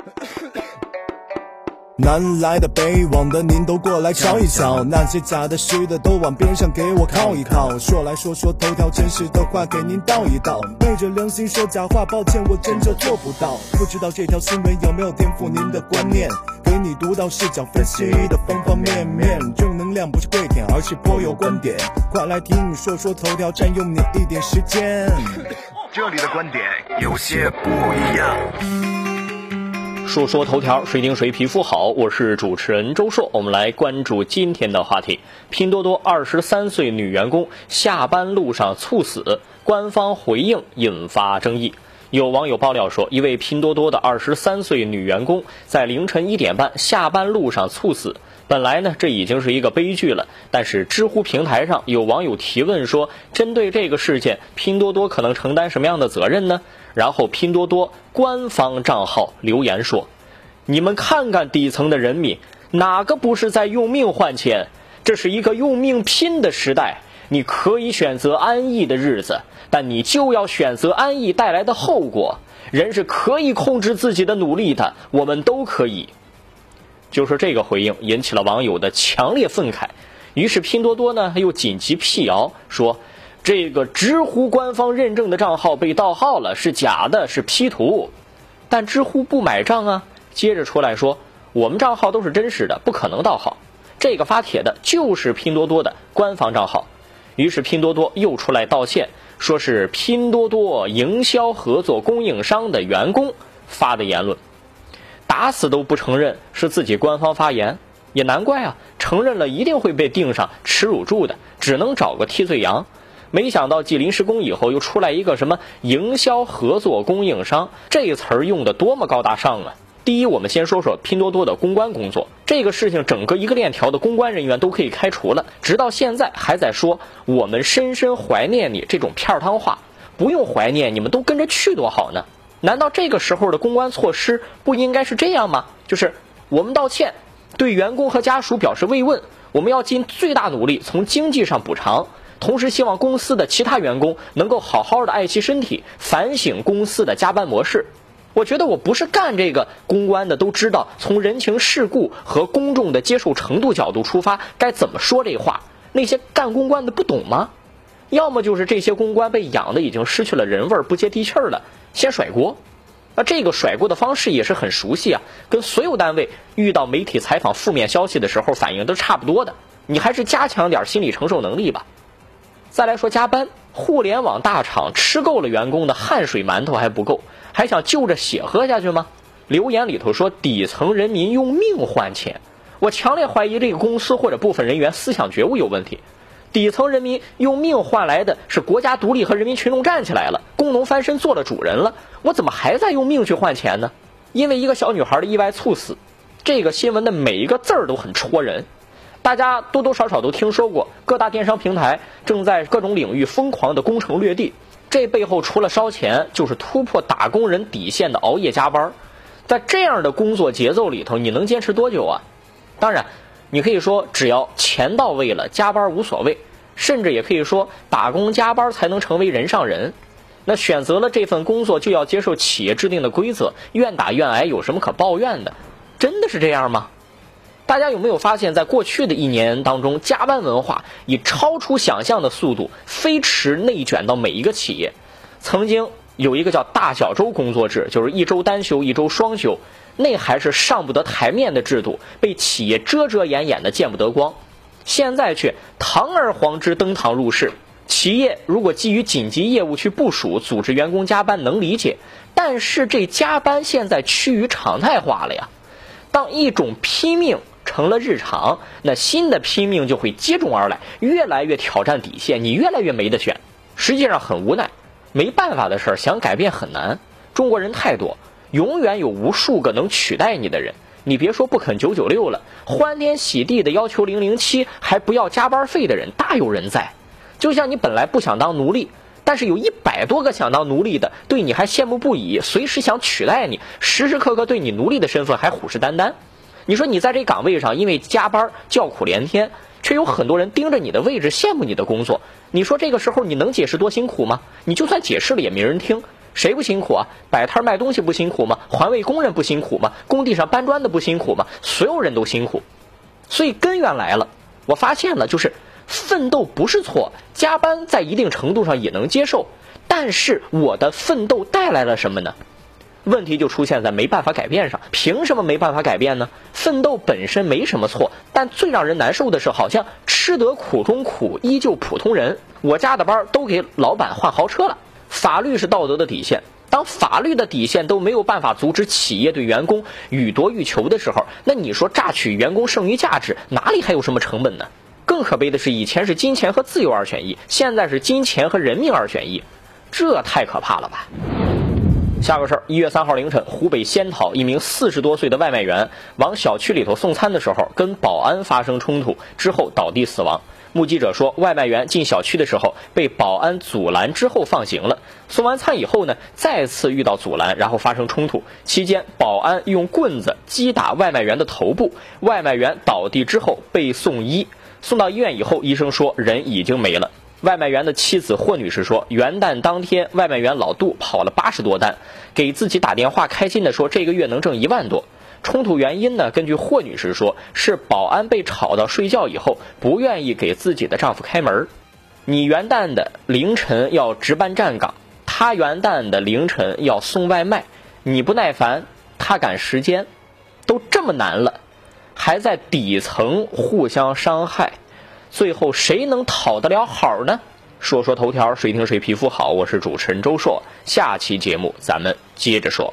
南来的北往的，您都过来瞧一瞧。那些假的虚的，都往边上给我靠一靠。说来说说头条，真实的话给您道一道。昧着良心说假话，抱歉，我真就做不到。不知道这条新闻有没有颠覆您的观念？给你独到视角分析的方方面面，正能量不是跪舔，而是颇有观点。快来听你说说头条，占用你一点时间。这里的观点有些不一样。说说头条，谁顶谁皮肤好？我是主持人周硕，我们来关注今天的话题。拼多多二十三岁女员工下班路上猝死，官方回应引发争议。有网友爆料说，一位拼多多的二十三岁女员工在凌晨一点半下班路上猝死。本来呢，这已经是一个悲剧了。但是知乎平台上有网友提问说，针对这个事件，拼多多可能承担什么样的责任呢？然后拼多多官方账号留言说：“你们看看底层的人民，哪个不是在用命换钱？这是一个用命拼的时代。你可以选择安逸的日子，但你就要选择安逸带来的后果。人是可以控制自己的努力的，我们都可以。”就是这个回应引起了网友的强烈愤慨。于是拼多多呢又紧急辟谣说。这个知乎官方认证的账号被盗号了，是假的，是 P 图，但知乎不买账啊。接着出来说，我们账号都是真实的，不可能盗号。这个发帖的就是拼多多的官方账号。于是拼多多又出来道歉，说是拼多多营销合作供应商的员工发的言论，打死都不承认是自己官方发言，也难怪啊，承认了一定会被定上耻辱柱的，只能找个替罪羊。没想到继临时工以后，又出来一个什么营销合作供应商，这词儿用的多么高大上啊！第一，我们先说说拼多多的公关工作，这个事情整个一个链条的公关人员都可以开除了，直到现在还在说我们深深怀念你这种片儿汤话，不用怀念，你们都跟着去多好呢？难道这个时候的公关措施不应该是这样吗？就是我们道歉，对员工和家属表示慰问，我们要尽最大努力从经济上补偿。同时，希望公司的其他员工能够好好的爱惜身体，反省公司的加班模式。我觉得我不是干这个公关的，都知道从人情世故和公众的接受程度角度出发，该怎么说这话。那些干公关的不懂吗？要么就是这些公关被养的已经失去了人味儿，不接地气儿了，先甩锅。那这个甩锅的方式也是很熟悉啊，跟所有单位遇到媒体采访负面消息的时候反应都差不多的。你还是加强点心理承受能力吧。再来说加班，互联网大厂吃够了员工的汗水馒头还不够，还想就着血喝下去吗？留言里头说底层人民用命换钱，我强烈怀疑这个公司或者部分人员思想觉悟有问题。底层人民用命换来的是国家独立和人民群众站起来了，工农翻身做了主人了，我怎么还在用命去换钱呢？因为一个小女孩的意外猝死，这个新闻的每一个字儿都很戳人。大家多多少少都听说过，各大电商平台正在各种领域疯狂的攻城略地。这背后除了烧钱，就是突破打工人底线的熬夜加班。在这样的工作节奏里头，你能坚持多久啊？当然，你可以说只要钱到位了，加班无所谓。甚至也可以说，打工加班才能成为人上人。那选择了这份工作，就要接受企业制定的规则，愿打愿挨，有什么可抱怨的？真的是这样吗？大家有没有发现，在过去的一年当中，加班文化以超出想象的速度飞驰内卷到每一个企业？曾经有一个叫“大小周工作制”，就是一周单休，一周双休，那还是上不得台面的制度，被企业遮遮掩掩的见不得光。现在却堂而皇之登堂入室。企业如果基于紧急业务去部署组织员工加班，能理解，但是这加班现在趋于常态化了呀。当一种拼命。成了日常，那新的拼命就会接踵而来，越来越挑战底线，你越来越没得选。实际上很无奈，没办法的事儿，想改变很难。中国人太多，永远有无数个能取代你的人。你别说不肯九九六了，欢天喜地的要求零零七，还不要加班费的人大有人在。就像你本来不想当奴隶，但是有一百多个想当奴隶的，对你还羡慕不已，随时想取代你，时时刻刻对你奴隶的身份还虎视眈眈。你说你在这岗位上，因为加班叫苦连天，却有很多人盯着你的位置，羡慕你的工作。你说这个时候你能解释多辛苦吗？你就算解释了也没人听。谁不辛苦啊？摆摊卖东西不辛苦吗？环卫工人不辛苦吗？工地上搬砖的不辛苦吗？所有人都辛苦。所以根源来了，我发现了，就是奋斗不是错，加班在一定程度上也能接受。但是我的奋斗带来了什么呢？问题就出现在没办法改变上。凭什么没办法改变呢？奋斗本身没什么错，但最让人难受的是，好像吃得苦中苦，依旧普通人。我加的班都给老板换豪车了。法律是道德的底线，当法律的底线都没有办法阻止企业对员工予夺欲求的时候，那你说榨取员工剩余价值，哪里还有什么成本呢？更可悲的是，以前是金钱和自由二选一，现在是金钱和人命二选一。这太可怕了吧！下个事儿，一月三号凌晨，湖北仙桃一名四十多岁的外卖员往小区里头送餐的时候，跟保安发生冲突，之后倒地死亡。目击者说，外卖员进小区的时候被保安阻拦，之后放行了。送完餐以后呢，再次遇到阻拦，然后发生冲突。期间，保安用棍子击打外卖员的头部，外卖员倒地之后被送医。送到医院以后，医生说人已经没了。外卖员的妻子霍女士说，元旦当天，外卖员老杜跑了八十多单，给自己打电话开心的说，这个月能挣一万多。冲突原因呢？根据霍女士说，是保安被吵到睡觉以后，不愿意给自己的丈夫开门。你元旦的凌晨要值班站岗，他元旦的凌晨要送外卖，你不耐烦，他赶时间，都这么难了，还在底层互相伤害。最后谁能讨得了好呢？说说头条，谁听谁皮肤好。我是主持人周硕，下期节目咱们接着说。